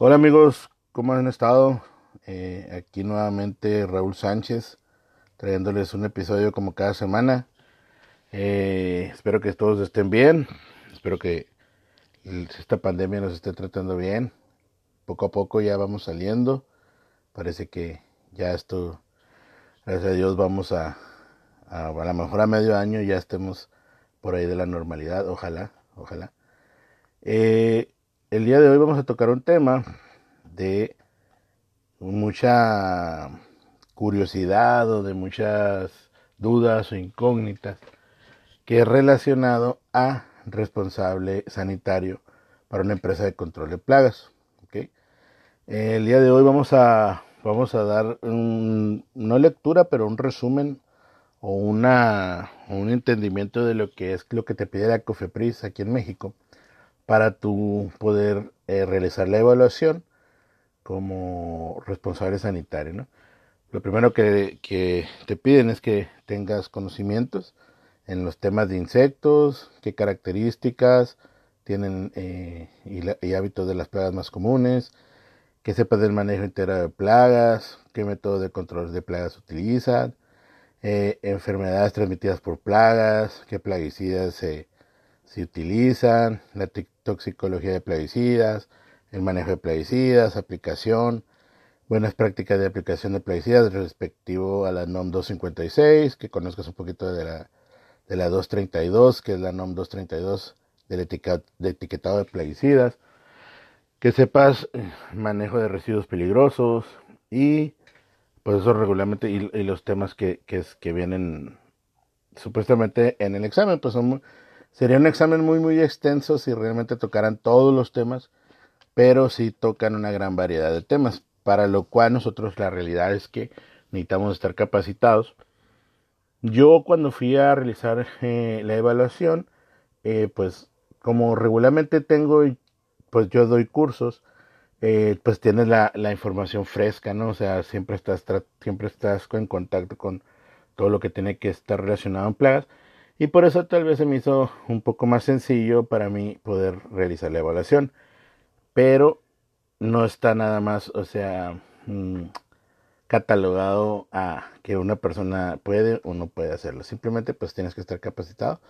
Hola amigos, ¿cómo han estado? Eh, aquí nuevamente Raúl Sánchez, trayéndoles un episodio como cada semana. Eh, espero que todos estén bien, espero que esta pandemia nos esté tratando bien. Poco a poco ya vamos saliendo. Parece que ya esto, gracias a Dios, vamos a, a, a lo mejor a medio año ya estemos por ahí de la normalidad. Ojalá, ojalá. Eh, el día de hoy vamos a tocar un tema de mucha curiosidad o de muchas dudas o incógnitas que es relacionado a responsable sanitario para una empresa de control de plagas. El día de hoy vamos a, vamos a dar no lectura, pero un resumen o una, un entendimiento de lo que es lo que te pide la COFEPRIS aquí en México para tu poder eh, realizar la evaluación como responsable sanitario. ¿no? Lo primero que, que, te piden es que tengas conocimientos en los temas de insectos, qué características tienen eh, y, hábitos de las plagas más comunes, que sepas del manejo integral de plagas, qué método de control de plagas utilizan, eh, enfermedades transmitidas por plagas, qué plaguicidas se, se utilizan, la toxicología de plaguicidas, el manejo de plaguicidas, aplicación, buenas prácticas de aplicación de plaguicidas respectivo a la NOM 256, que conozcas un poquito de la, de la 232, que es la NOM 232 del de etiquetado de plaguicidas, que sepas eh, manejo de residuos peligrosos y pues eso regularmente y, los temas que, que, vienen supuestamente en el examen, pues Sería un examen muy, muy extenso si realmente tocaran todos los temas, pero sí tocan una gran variedad de temas, para lo cual nosotros la realidad es que necesitamos estar capacitados. Yo cuando fui a realizar eh, la evaluación, eh, pues como regularmente tengo, pues yo doy cursos, eh, pues tienes la, la, información fresca, ¿no? O sea, siempre estás, siempre estás en contacto con todo lo que tiene que estar relacionado en plagas. Y por eso tal vez se me hizo un poco más sencillo para mí poder realizar la evaluación. Pero no está nada más, o sea, mmm, catalogado a que una persona puede o no puede hacerlo. Simplemente pues tienes que estar capacitado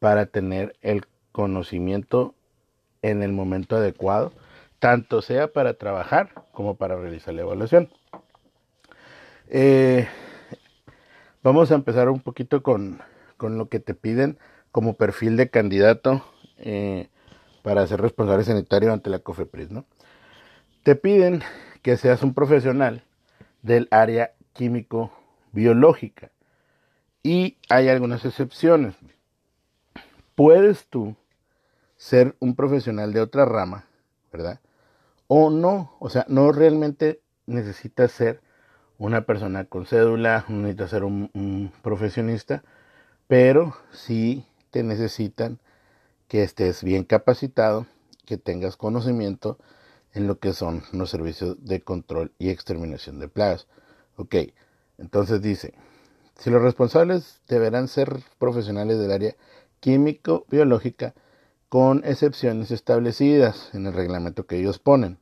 para tener el conocimiento en el momento adecuado, tanto sea para trabajar como para realizar la evaluación. Eh, vamos a empezar un poquito con con lo que te piden como perfil de candidato eh, para ser responsable sanitario ante la COFEPRIS, ¿no? Te piden que seas un profesional del área químico-biológica y hay algunas excepciones. Puedes tú ser un profesional de otra rama, ¿verdad? O no, o sea, no realmente necesitas ser una persona con cédula, no necesitas ser un, un profesionista, pero sí te necesitan que estés bien capacitado, que tengas conocimiento en lo que son los servicios de control y exterminación de plagas. Ok, entonces dice, si los responsables deberán ser profesionales del área químico-biológica con excepciones establecidas en el reglamento que ellos ponen.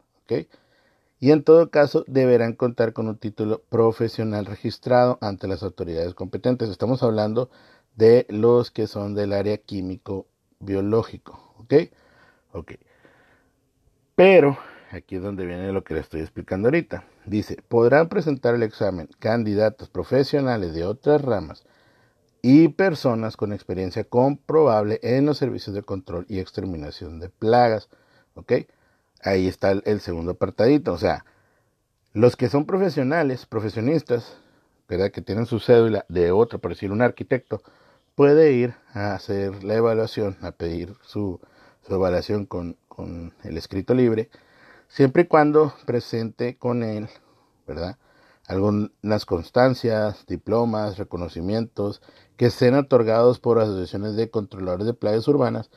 Y en todo caso deberán contar con un título profesional registrado ante las autoridades competentes. Estamos hablando de los que son del área químico biológico, ¿ok? Ok. Pero aquí es donde viene lo que le estoy explicando ahorita. Dice, podrán presentar el examen candidatos profesionales de otras ramas y personas con experiencia comprobable en los servicios de control y exterminación de plagas, ¿ok? Ahí está el, segundo apartadito, o sea, los que son profesionales, profesionistas, ¿verdad? Que tienen su cédula de otro, por decir un arquitecto, puede ir a hacer la evaluación, a pedir su, evaluación con, el escrito libre, siempre y cuando presente con él, ¿verdad? Algunas constancias, diplomas, reconocimientos que sean otorgados por asociaciones de controladores de plagas urbanas,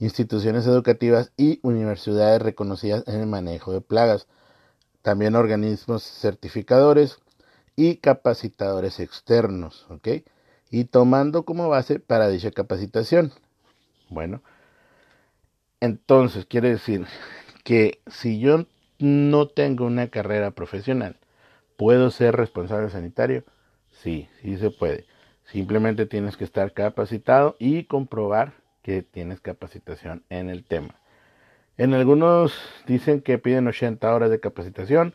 instituciones educativas y universidades reconocidas en el manejo de plagas, también organismos certificadores, y capacitadores externos, ¿ok? y tomando como base para dicha capacitación. Bueno, entonces quiere decir que si yo no tengo una carrera profesional, ¿puedo ser responsable sanitario? Sí, sí se puede. Simplemente tienes que estar capacitado y comprobar que tienes capacitación en el tema. En algunos dicen que piden 80 horas de capacitación,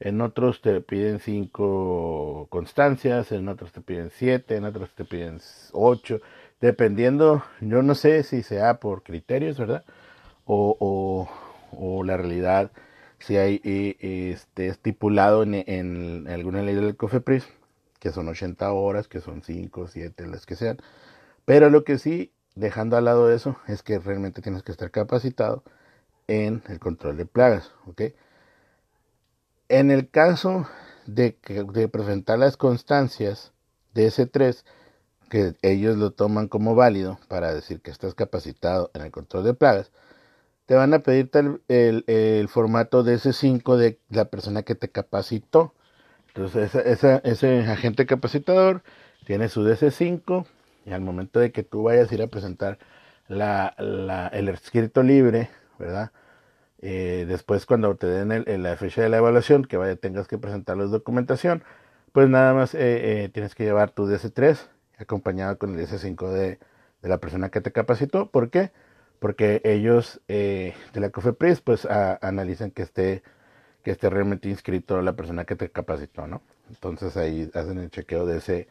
en otros te piden 5 constancias, en otros te piden 7, en otros te piden 8, dependiendo, yo no sé si sea por criterios, ¿verdad? O, la realidad, si hay eh, este, estipulado en, en alguna ley del COFEPRIS que son 80 horas, que son 5, 7, las que sean. Pero lo que sí, dejando al lado eso, es que realmente tienes que estar capacitado en el control de plagas. En el caso de, que, presentar las constancias de ese 3, que ellos lo toman como válido para decir que estás capacitado en el control de plagas, te van a pedir el, el formato de ese 5 de la persona que te capacitó. Entonces, ese agente capacitador tiene su DC5 y al momento de que tú vayas a ir a presentar el escrito libre, ¿verdad? Eh, después cuando te den la fecha de la evaluación, que vaya, tengas que presentar la documentación, pues nada más eh, eh, tienes que llevar tu DC3 acompañado con el DC5 de, la persona que te capacitó. ¿Por qué? Porque ellos de la COFEPRIS pues analizan que esté realmente inscrito la persona que te capacitó, ¿no? Entonces ahí hacen el chequeo de ese,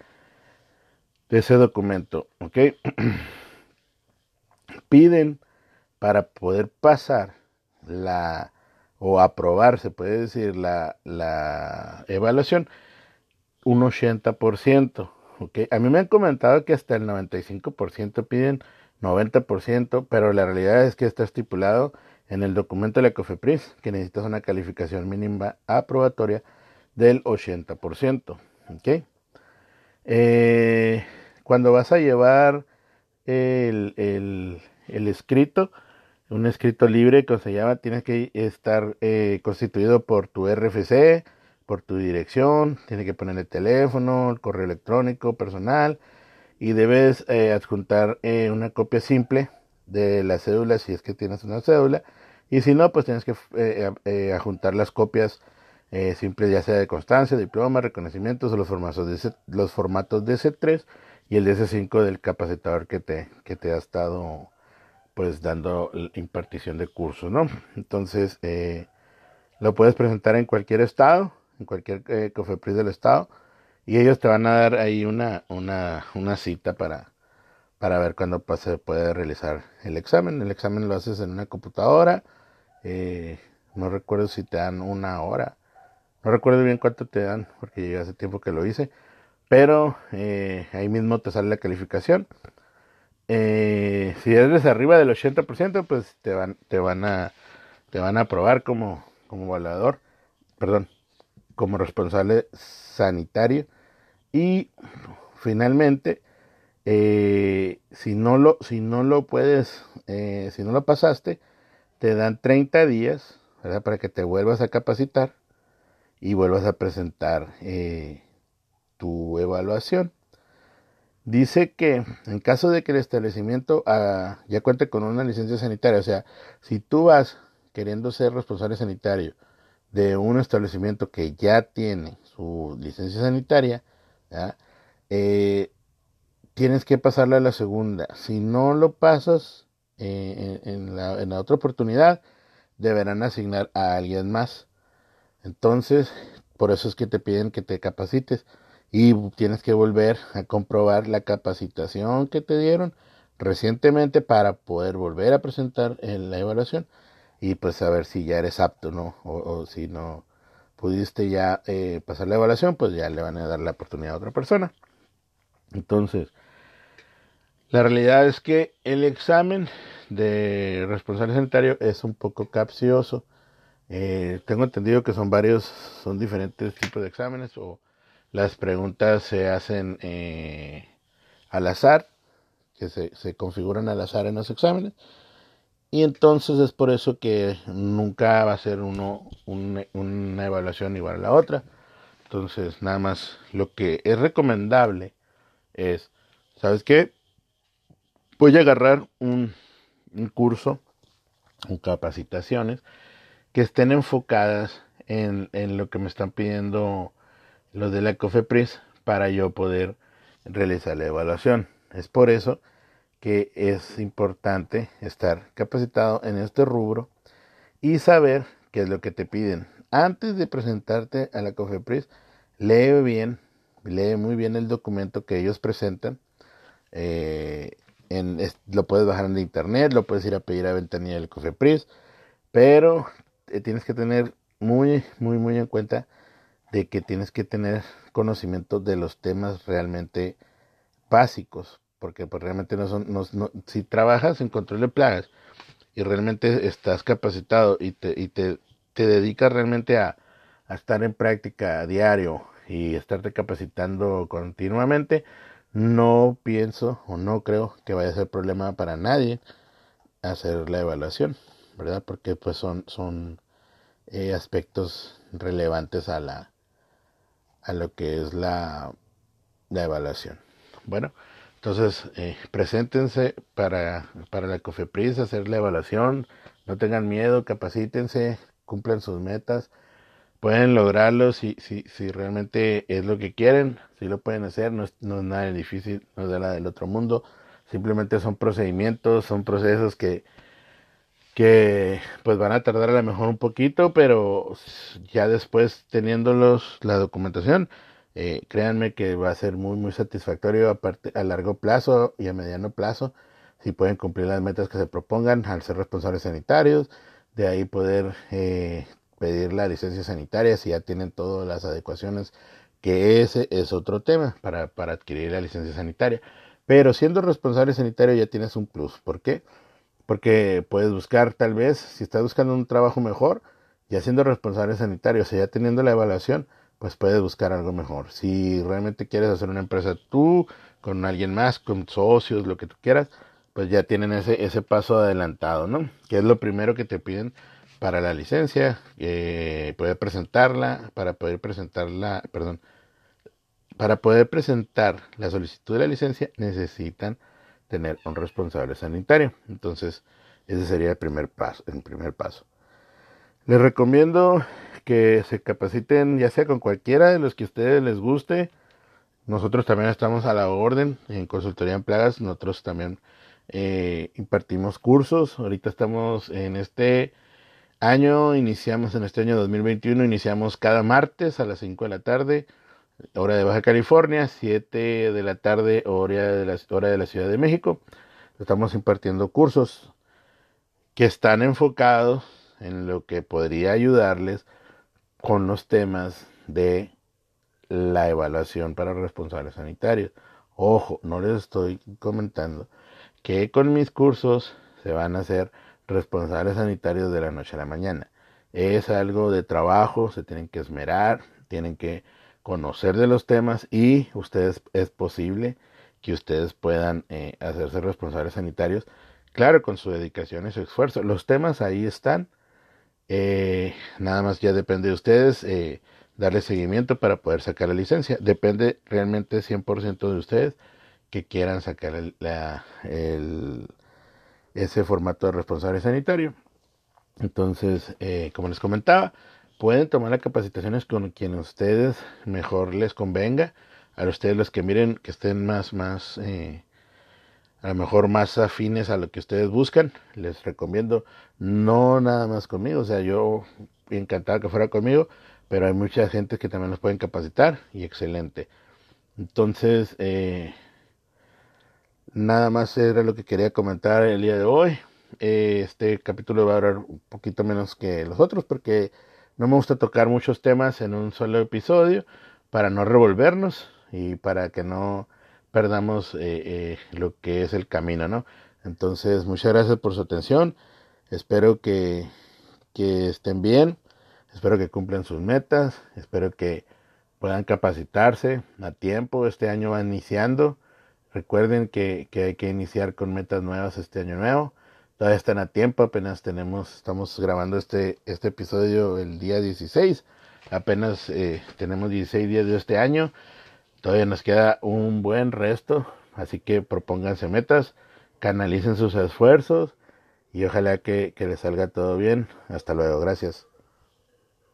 de ese documento, ¿ok? Piden para poder pasar la o aprobar, se puede decir, la, la evaluación, un 80%. ¿ok? A mí me han comentado que hasta el 95% piden 90%, pero la realidad es que está estipulado en el documento de la COFEPRIS que necesitas una calificación mínima aprobatoria del 80%. ¿okay? Eh, cuando vas a llevar el, escrito, un escrito libre que se llama, tienes que estar eh, constituido por tu RFC, por tu dirección, tienes que poner el teléfono, el correo electrónico personal y debes eh, adjuntar una copia simple de la cédula si es que tienes una cédula y si no, pues tienes que eh, eh, adjuntar las copias eh, simples, ya sea de constancia, diploma, reconocimientos o los formatos de ese, los formatos de C3 y el de C5 del capacitador que te, que te ha estado pues dando impartición de cursos, ¿no? Entonces, lo puedes presentar en cualquier estado, en cualquier COFEPRIS del estado, y ellos te van a dar ahí una, una, una cita para, para ver cuándo se puede realizar el examen. El examen lo haces en una computadora eh, no recuerdo si te dan una hora. No recuerdo bien cuánto te dan, porque ya hace tiempo que lo hice. Pero eh, ahí mismo te sale la calificación. Eh, si eres arriba del 80%, pues te van, te van a te van a aprobar como, como evaluador, perdón, como responsable sanitario. Y finalmente, si no lo, si no lo puedes, si no lo pasaste, te dan 30 días para que te vuelvas a capacitar y vuelvas a presentar eh, tu evaluación. Dice que en caso de que el establecimiento ah, ya cuente con una licencia sanitaria, o sea, si tú vas queriendo ser responsable sanitario de un establecimiento que ya tiene su licencia sanitaria, eh, tienes que pasarle a la segunda. Si no lo pasas, eh, en la otra oportunidad deberán asignar a alguien más. Entonces, por eso es que te piden que te capacites y tienes que volver a comprobar la capacitación que te dieron recientemente para poder volver a presentar en la evaluación y pues saber si ya eres apto no o, si no pudiste ya eh, pasar la evaluación pues ya le van a dar la oportunidad a otra persona entonces la realidad es que el examen de responsable sanitario es un poco capcioso. Eh, tengo entendido que son varios, son diferentes tipos de exámenes o las preguntas se hacen eh, al azar, que se, configuran al azar en los exámenes. Y entonces es por eso que nunca va a ser uno una evaluación igual a la otra. Entonces, nada más lo que es recomendable es ¿sabes qué? Voy a agarrar un, un curso o capacitaciones que estén enfocadas en, en, lo que me están pidiendo los de la COFEPRIS para yo poder realizar la evaluación. Es por eso que es importante estar capacitado en este rubro y saber qué es lo que te piden. Antes de presentarte a la COFEPRIS, lee bien, lee muy bien el documento que ellos presentan. Eh, lo puedes bajar en internet, lo puedes ir a pedir a ventanilla del COFEPRIS, pero tienes que tener muy, muy, muy en cuenta de que tienes que tener conocimiento de los temas realmente básicos, porque pues, realmente no son, no, si trabajas en control de plagas y realmente estás capacitado y te, y te, te dedicas realmente a, a estar en práctica a diario y estarte capacitando continuamente, no pienso o no creo que vaya a ser problema para nadie hacer la evaluación, ¿verdad? Porque pues son, son eh, aspectos relevantes a la a lo que es la, la evaluación. Bueno, entonces eh, preséntense para, para la COFEPRIS, hacer la evaluación, no tengan miedo, capacítense, cumplan sus metas, pueden lograrlo si, si, si realmente es lo que quieren, si lo pueden hacer, no es, no es nada difícil, no es nada del otro mundo, simplemente son procedimientos, son procesos que, que pues van a tardar a lo mejor un poquito, pero ya después teniéndolos la documentación, eh, créanme que va a ser muy muy satisfactorio aparte a largo plazo y a mediano plazo si pueden cumplir las metas que se propongan al ser responsables sanitarios, de ahí poder eh, pedir la licencia sanitaria si ya tienen todas las adecuaciones, que ese es otro tema para, para adquirir la licencia sanitaria. Pero siendo responsable sanitario ya tienes un plus. ¿Por qué? Porque puedes buscar tal vez, si estás buscando un trabajo mejor, ya siendo responsable sanitario, o sea, ya teniendo la evaluación, pues puedes buscar algo mejor. Si realmente quieres hacer una empresa tú, con alguien más, con socios, lo que tú quieras, pues ya tienen ese, ese paso adelantado, ¿no? Que es lo primero que te piden para la licencia, eh, poder presentarla, para poder presentarla, perdón, para poder presentar la solicitud de la licencia necesitan tener un responsable sanitario. Entonces, ese sería el primer paso. El primer paso. Les recomiendo que se capaciten ya sea con cualquiera de los que a ustedes les guste. Nosotros también estamos a la orden en consultoría en plagas. Nosotros también eh, impartimos cursos. Ahorita estamos en este año, iniciamos en este año 2021, iniciamos cada martes a las 5 de la tarde hora de Baja California, 7 de la tarde, hora de la, hora de la Ciudad de México. Estamos impartiendo cursos que están enfocados en lo que podría ayudarles con los temas de la evaluación para responsables sanitarios. Ojo, no les estoy comentando que con mis cursos se van a hacer responsables sanitarios de la noche a la mañana. Es algo de trabajo, se tienen que esmerar, tienen que conocer de los temas y ustedes es posible que ustedes puedan eh, hacerse responsables sanitarios, claro, con su dedicación y su esfuerzo. Los temas ahí están, eh, nada más ya depende de ustedes eh, darle seguimiento para poder sacar la licencia. Depende realmente 100% de ustedes que quieran sacar la, ese formato de responsable sanitario. Entonces, como les comentaba, pueden tomar las capacitaciones con quien ustedes mejor les convenga. A ustedes los que miren que estén más, más, eh, a lo mejor más afines a lo que ustedes buscan, les recomiendo no nada más conmigo. O sea, yo encantado que fuera conmigo, pero hay mucha gente que también los pueden capacitar y excelente. Entonces, eh, nada más era lo que quería comentar el día de hoy. Eh, este capítulo va a durar un poquito menos que los otros porque no me gusta tocar muchos temas en un solo episodio para no revolvernos y para que no perdamos eh, eh, lo que es el camino, ¿no? Entonces, muchas gracias por su atención. Espero que, que estén bien. Espero que cumplan sus metas. Espero que puedan capacitarse a tiempo. Este año va iniciando. Recuerden que, que hay que iniciar con metas nuevas este año nuevo. Todavía están a tiempo, apenas tenemos, estamos grabando este, este episodio el día 16. Apenas eh, tenemos 16 días de este año. Todavía nos queda un buen resto Así que propónganse metas, canalicen sus esfuerzos y ojalá que, que les salga todo bien. Hasta luego, gracias.